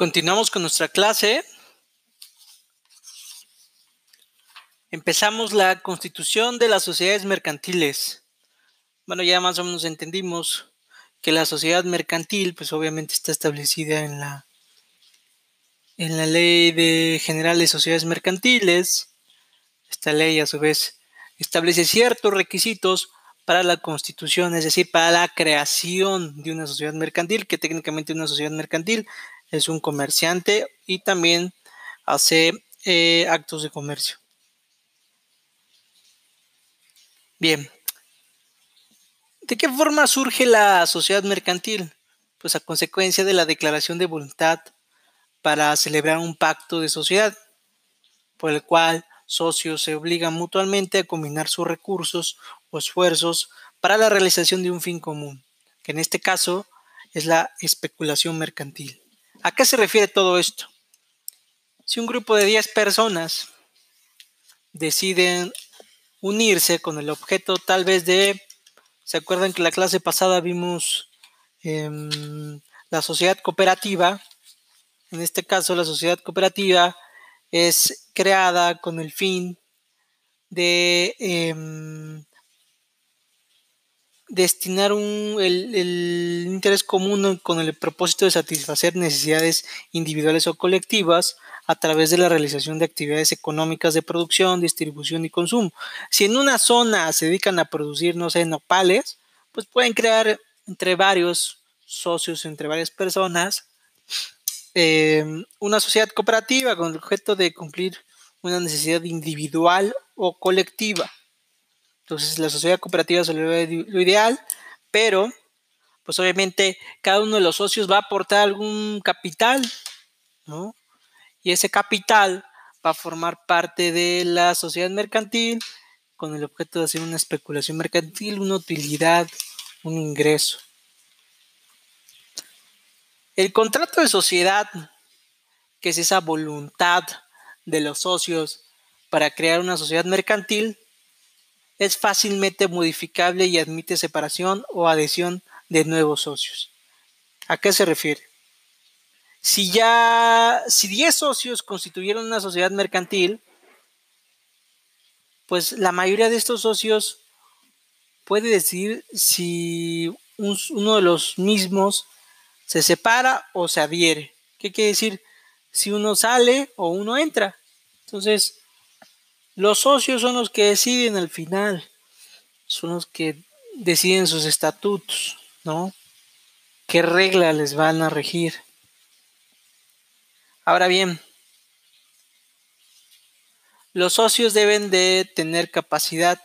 Continuamos con nuestra clase. Empezamos la constitución de las sociedades mercantiles. Bueno, ya más o menos entendimos que la sociedad mercantil, pues obviamente está establecida en la, en la ley de general de sociedades mercantiles. Esta ley, a su vez, establece ciertos requisitos para la constitución, es decir, para la creación de una sociedad mercantil, que técnicamente una sociedad mercantil es un comerciante y también hace eh, actos de comercio. Bien. ¿De qué forma surge la sociedad mercantil? Pues a consecuencia de la declaración de voluntad para celebrar un pacto de sociedad, por el cual socios se obligan mutuamente a combinar sus recursos o esfuerzos para la realización de un fin común, que en este caso es la especulación mercantil. ¿A qué se refiere todo esto? Si un grupo de 10 personas deciden unirse con el objeto tal vez de, ¿se acuerdan que la clase pasada vimos em, la sociedad cooperativa? En este caso, la sociedad cooperativa es creada con el fin de em, destinar el, interés común con el propósito de satisfacer necesidades individuales o colectivas a través de la realización de actividades económicas de producción, distribución y consumo. Si en una zona se dedican a producir, no sé, nopales, pues pueden crear entre varios socios, entre varias personas, eh, una sociedad cooperativa con el objeto de cumplir una necesidad individual o colectiva. Entonces la sociedad cooperativa es lo ideal, pero pues obviamente cada uno de los socios va a aportar algún capital, ¿no? Y ese capital va a formar parte de la sociedad mercantil con el objeto de hacer una especulación mercantil, una utilidad, un ingreso. El contrato de sociedad, que es esa voluntad de los socios para crear una sociedad mercantil, es fácilmente modificable y admite separación o adhesión de nuevos socios. ¿A qué se refiere? Si ya, si 10 socios constituyeron una sociedad mercantil, pues la mayoría de estos socios puede decidir si uno de los mismos se separa o se adhiere. ¿Qué quiere decir? Si uno sale o uno entra. Entonces, los socios son los que deciden al final, son los que deciden sus estatutos, ¿no? ¿Qué reglas les van a regir? Ahora bien, los socios deben de tener capacidad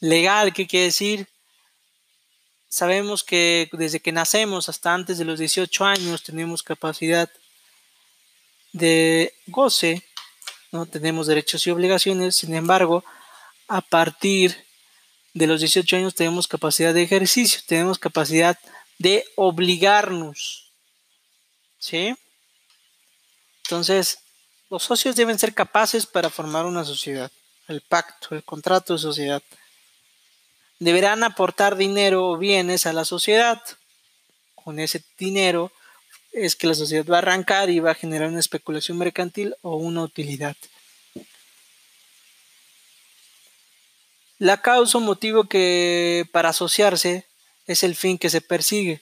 legal, ¿qué quiere decir? Sabemos que desde que nacemos hasta antes de los 18 años tenemos capacidad de goce ¿no? Tenemos derechos y obligaciones, sin embargo, a partir de los 18 años tenemos capacidad de ejercicio, tenemos capacidad de obligarnos. ¿Sí? Entonces, los socios deben ser capaces para formar una sociedad, el pacto, el contrato de sociedad. Deberán aportar dinero o bienes a la sociedad. Con ese dinero es que la sociedad va a arrancar y va a generar una especulación mercantil o una utilidad. La causa o motivo que para asociarse es el fin que se persigue.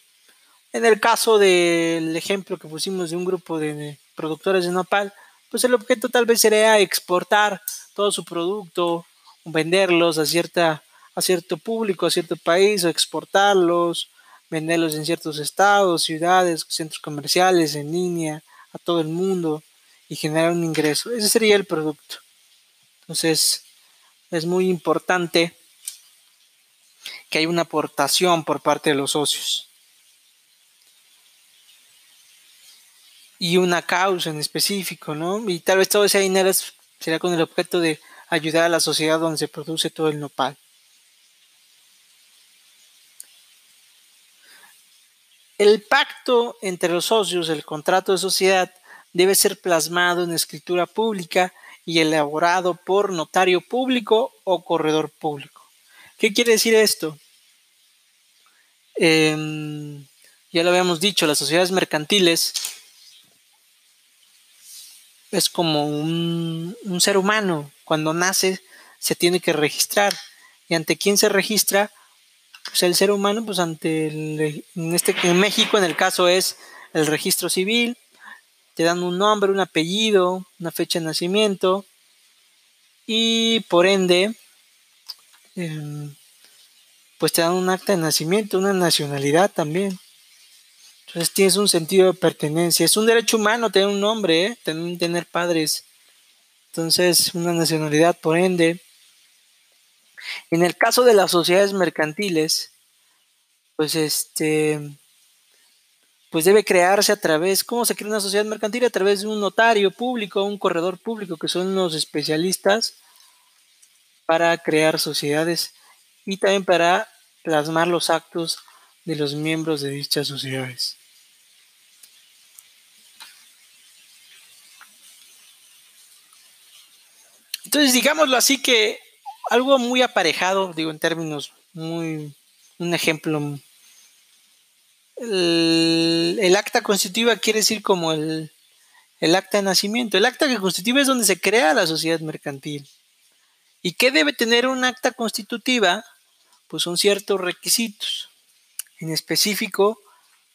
En el caso del ejemplo que pusimos de un grupo de productores de nopal, pues el objeto tal vez sería exportar todo su producto, venderlos a, cierta, a cierto público, a cierto país, o exportarlos, venderlos en ciertos estados, ciudades, centros comerciales, en línea, a todo el mundo y generar un ingreso. Ese sería el producto. Entonces, es muy importante que haya una aportación por parte de los socios. Y una causa en específico, ¿no? Y tal vez todo ese dinero será con el objeto de ayudar a la sociedad donde se produce todo el nopal. El pacto entre los socios, el contrato de sociedad, debe ser plasmado en escritura pública y elaborado por notario público o corredor público. ¿Qué quiere decir esto? Em, ya lo habíamos dicho, las sociedades mercantiles es como un, ser humano. Cuando nace se tiene que registrar. ¿Y ante quién se registra? Pues el ser humano, pues ante el, en, este, en México en el caso es el registro civil. Te dan un nombre, un apellido, una fecha de nacimiento. Y por ende, em, pues te dan un acta de nacimiento, una nacionalidad también. Entonces tienes un sentido de pertenencia. Es un derecho humano tener un nombre, ¿eh? tener, padres. Entonces, una nacionalidad, por ende. En el caso de las sociedades mercantiles, pues este, pues debe crearse a través, ¿cómo se crea una sociedad mercantil? A través de un notario público, un corredor público, que son los especialistas para crear sociedades y también para plasmar los actos de los miembros de dichas sociedades. Entonces, digámoslo así que algo muy aparejado, digo en términos muy, un ejemplo, el, acta constitutiva quiere decir como el, el acta de nacimiento. El acta constitutiva es donde se crea la sociedad mercantil. ¿Y qué debe tener un acta constitutiva? Pues son ciertos requisitos. En específico,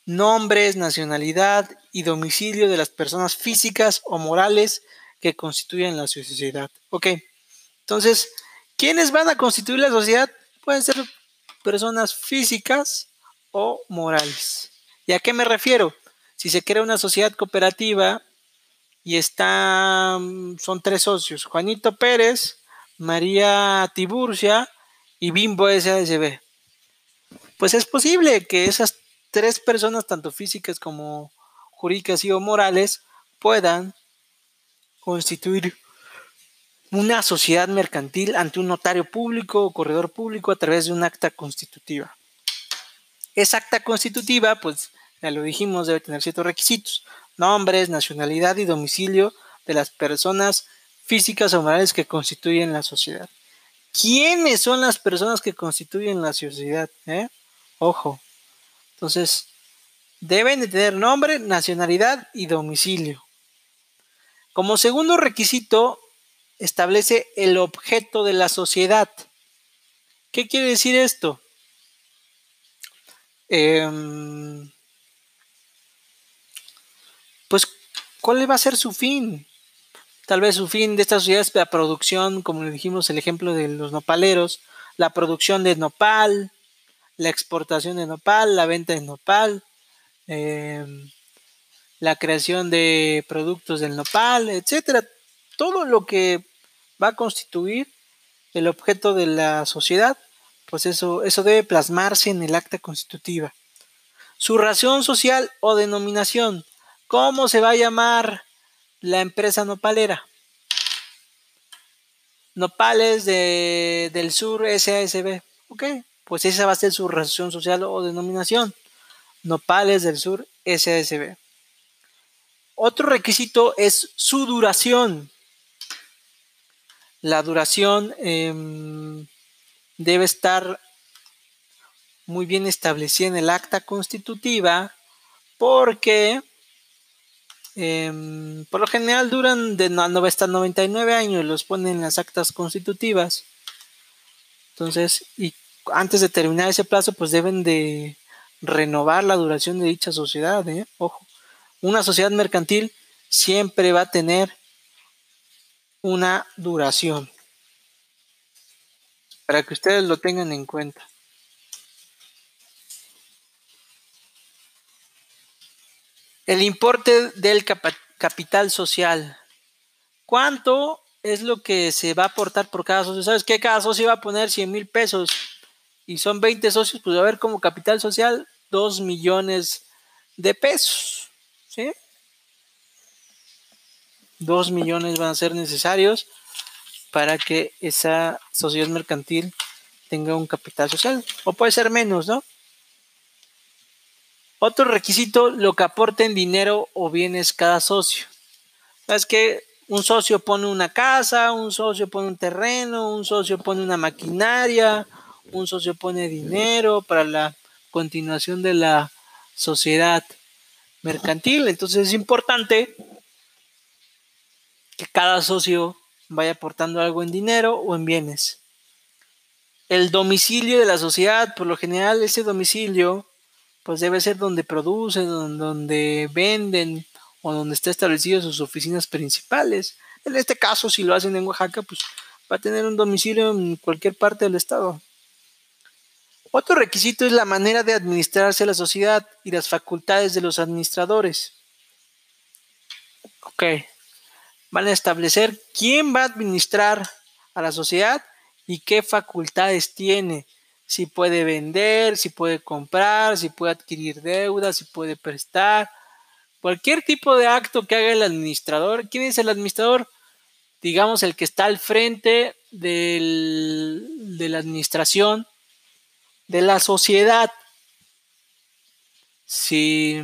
nombres, nacionalidad y domicilio de las personas físicas o morales que constituyen la sociedad. Ok, entonces, ¿quiénes van a constituir la sociedad? Pueden ser personas físicas o morales. ¿Y a qué me refiero? Si se crea una sociedad cooperativa y está, son tres socios, Juanito Pérez, María Tiburcia y Bimbo SASB. Pues es posible que esas tres personas, tanto físicas como jurídicas y o morales, puedan constituir una sociedad mercantil ante un notario público o corredor público a través de un acta constitutiva. Esa acta constitutiva, pues ya lo dijimos, debe tener ciertos requisitos, nombres, nacionalidad y domicilio de las personas físicas o morales que constituyen la sociedad. ¿Quiénes son las personas que constituyen la sociedad? Eh? Ojo. Entonces, deben de tener nombre, nacionalidad y domicilio. Como segundo requisito, establece el objeto de la sociedad. ¿Qué quiere decir esto? Em, pues, ¿cuál va a ser su fin? Tal vez su fin de esta sociedad es la producción, como le dijimos, el ejemplo de los nopaleros, la producción de nopal, la exportación de nopal, la venta de nopal, em, la creación de productos del nopal, etcétera. Todo lo que va a constituir el objeto de la sociedad, pues eso, eso debe plasmarse en el acta constitutiva. Su razón social o denominación. ¿Cómo se va a llamar la empresa nopalera? Nopales de, del Sur SASB. Ok, pues esa va a ser su razón social o denominación. Nopales del Sur SASB. Otro requisito es su duración. La duración em, debe estar muy bien establecida en el acta constitutiva porque em, por lo general duran de hasta 99 años, los ponen en las actas constitutivas. Entonces, y antes de terminar ese plazo, pues deben de renovar la duración de dicha sociedad, ¿eh? ojo una sociedad mercantil siempre va a tener una duración. Para que ustedes lo tengan en cuenta. El importe del capital social. ¿Cuánto es lo que se va a aportar por cada socio? ¿Sabes qué? Cada socio va a poner 100 mil pesos y son 20 socios, pues a ver como capital social 2 millones de pesos. Dos millones van a ser necesarios para que esa sociedad mercantil tenga un capital social. O puede ser menos, ¿no? Otro requisito, lo que aporten dinero o bienes cada socio. ¿Sabes que Un socio pone una casa, un socio pone un terreno, un socio pone una maquinaria, un socio pone dinero para la continuación de la sociedad mercantil. Entonces es importante que cada socio vaya aportando algo en dinero o en bienes. El domicilio de la sociedad, por lo general, ese domicilio, pues debe ser donde producen, donde venden o donde están establecidas sus oficinas principales. En este caso, si lo hacen en Oaxaca, pues va a tener un domicilio en cualquier parte del estado. Otro requisito es la manera de administrarse la sociedad y las facultades de los administradores. Ok, van a establecer quién va a administrar a la sociedad y qué facultades tiene. Si puede vender, si puede comprar, si puede adquirir deudas, si puede prestar. Cualquier tipo de acto que haga el administrador. ¿Quién es el administrador? Digamos el que está al frente del, de la administración de la sociedad. Si,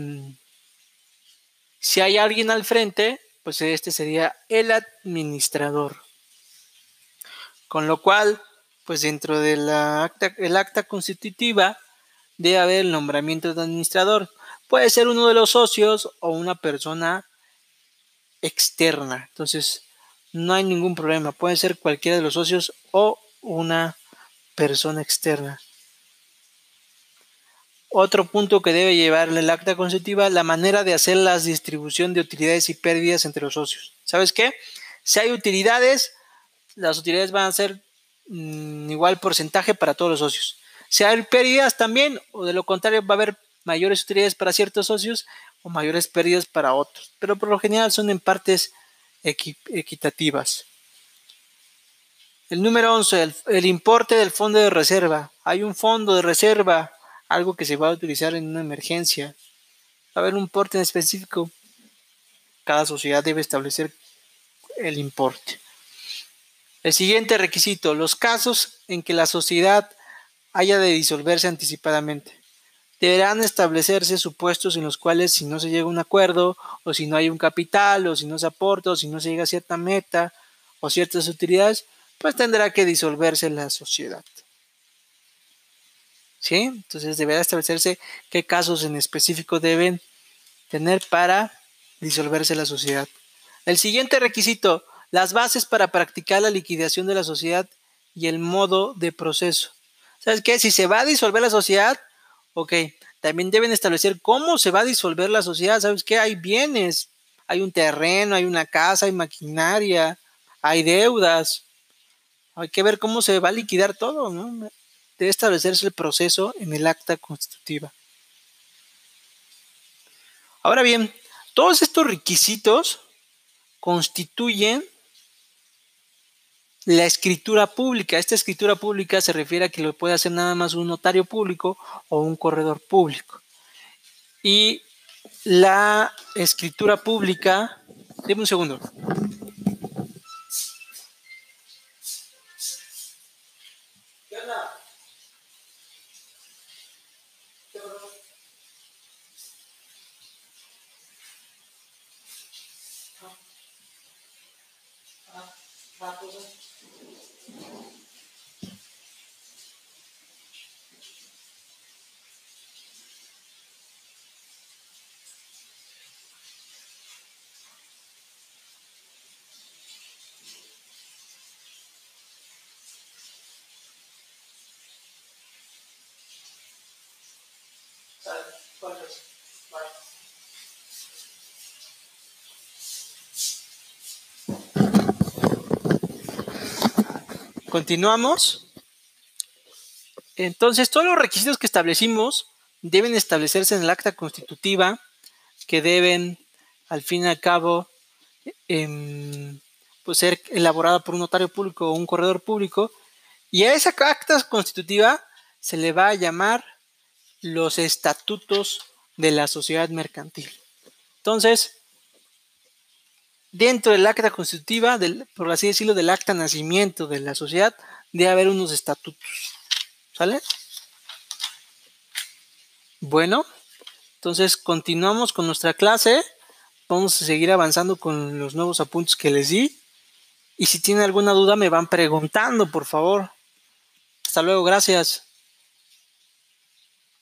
si hay alguien al frente, pues este sería el administrador. Con lo cual, pues dentro del acta, acta constitutiva debe haber el nombramiento de administrador. Puede ser uno de los socios o una persona externa. Entonces, no hay ningún problema. Puede ser cualquiera de los socios o una persona externa. Otro punto que debe llevar el acta constitutiva, la manera de hacer la distribución de utilidades y pérdidas entre los socios. ¿Sabes qué? Si hay utilidades, las utilidades van a ser mm, igual porcentaje para todos los socios. Si hay pérdidas también, o de lo contrario va a haber mayores utilidades para ciertos socios o mayores pérdidas para otros. Pero por lo general son en partes equitativas. El número 11, el importe del fondo de reserva. Hay un fondo de reserva algo que se va a utilizar en una emergencia. Haber un importe en específico. Cada sociedad debe establecer el importe. El siguiente requisito, los casos en que la sociedad haya de disolverse anticipadamente. Deberán establecerse supuestos en los cuales si no se llega a un acuerdo, o si no hay un capital, o si no se aporta, o si no se llega a cierta meta, o ciertas utilidades, pues tendrá que disolverse la sociedad. ¿Sí? Entonces deberá establecerse qué casos en específico deben tener para disolverse la sociedad. El siguiente requisito, las bases para practicar la liquidación de la sociedad y el modo de proceso. ¿Sabes qué? Si se va a disolver la sociedad, ok, también deben establecer cómo se va a disolver la sociedad. ¿Sabes qué? Hay bienes, hay un terreno, hay una casa, hay maquinaria, hay deudas. Hay que ver cómo se va a liquidar todo, ¿no? Establecerse el proceso en el acta constitutiva. Ahora bien, todos estos requisitos constituyen la escritura pública. Esta escritura pública se refiere a que lo puede hacer nada más un notario público o un corredor público. Y la escritura pública, dime un segundo. Half of it? Continuamos. Entonces, todos los requisitos que establecimos deben establecerse en el acta constitutiva que deben, al fin y al cabo, em, pues, ser elaborada por un notario público o un corredor público. Y a esa acta constitutiva se le va a llamar los estatutos de la sociedad mercantil. Entonces, dentro del acta constitutiva, por así decirlo, del acta nacimiento de la sociedad, debe haber unos estatutos. ¿Sale? Bueno, entonces continuamos con nuestra clase. Vamos a seguir avanzando con los nuevos apuntes que les di. Y si tienen alguna duda me van preguntando, por favor. Hasta luego, gracias.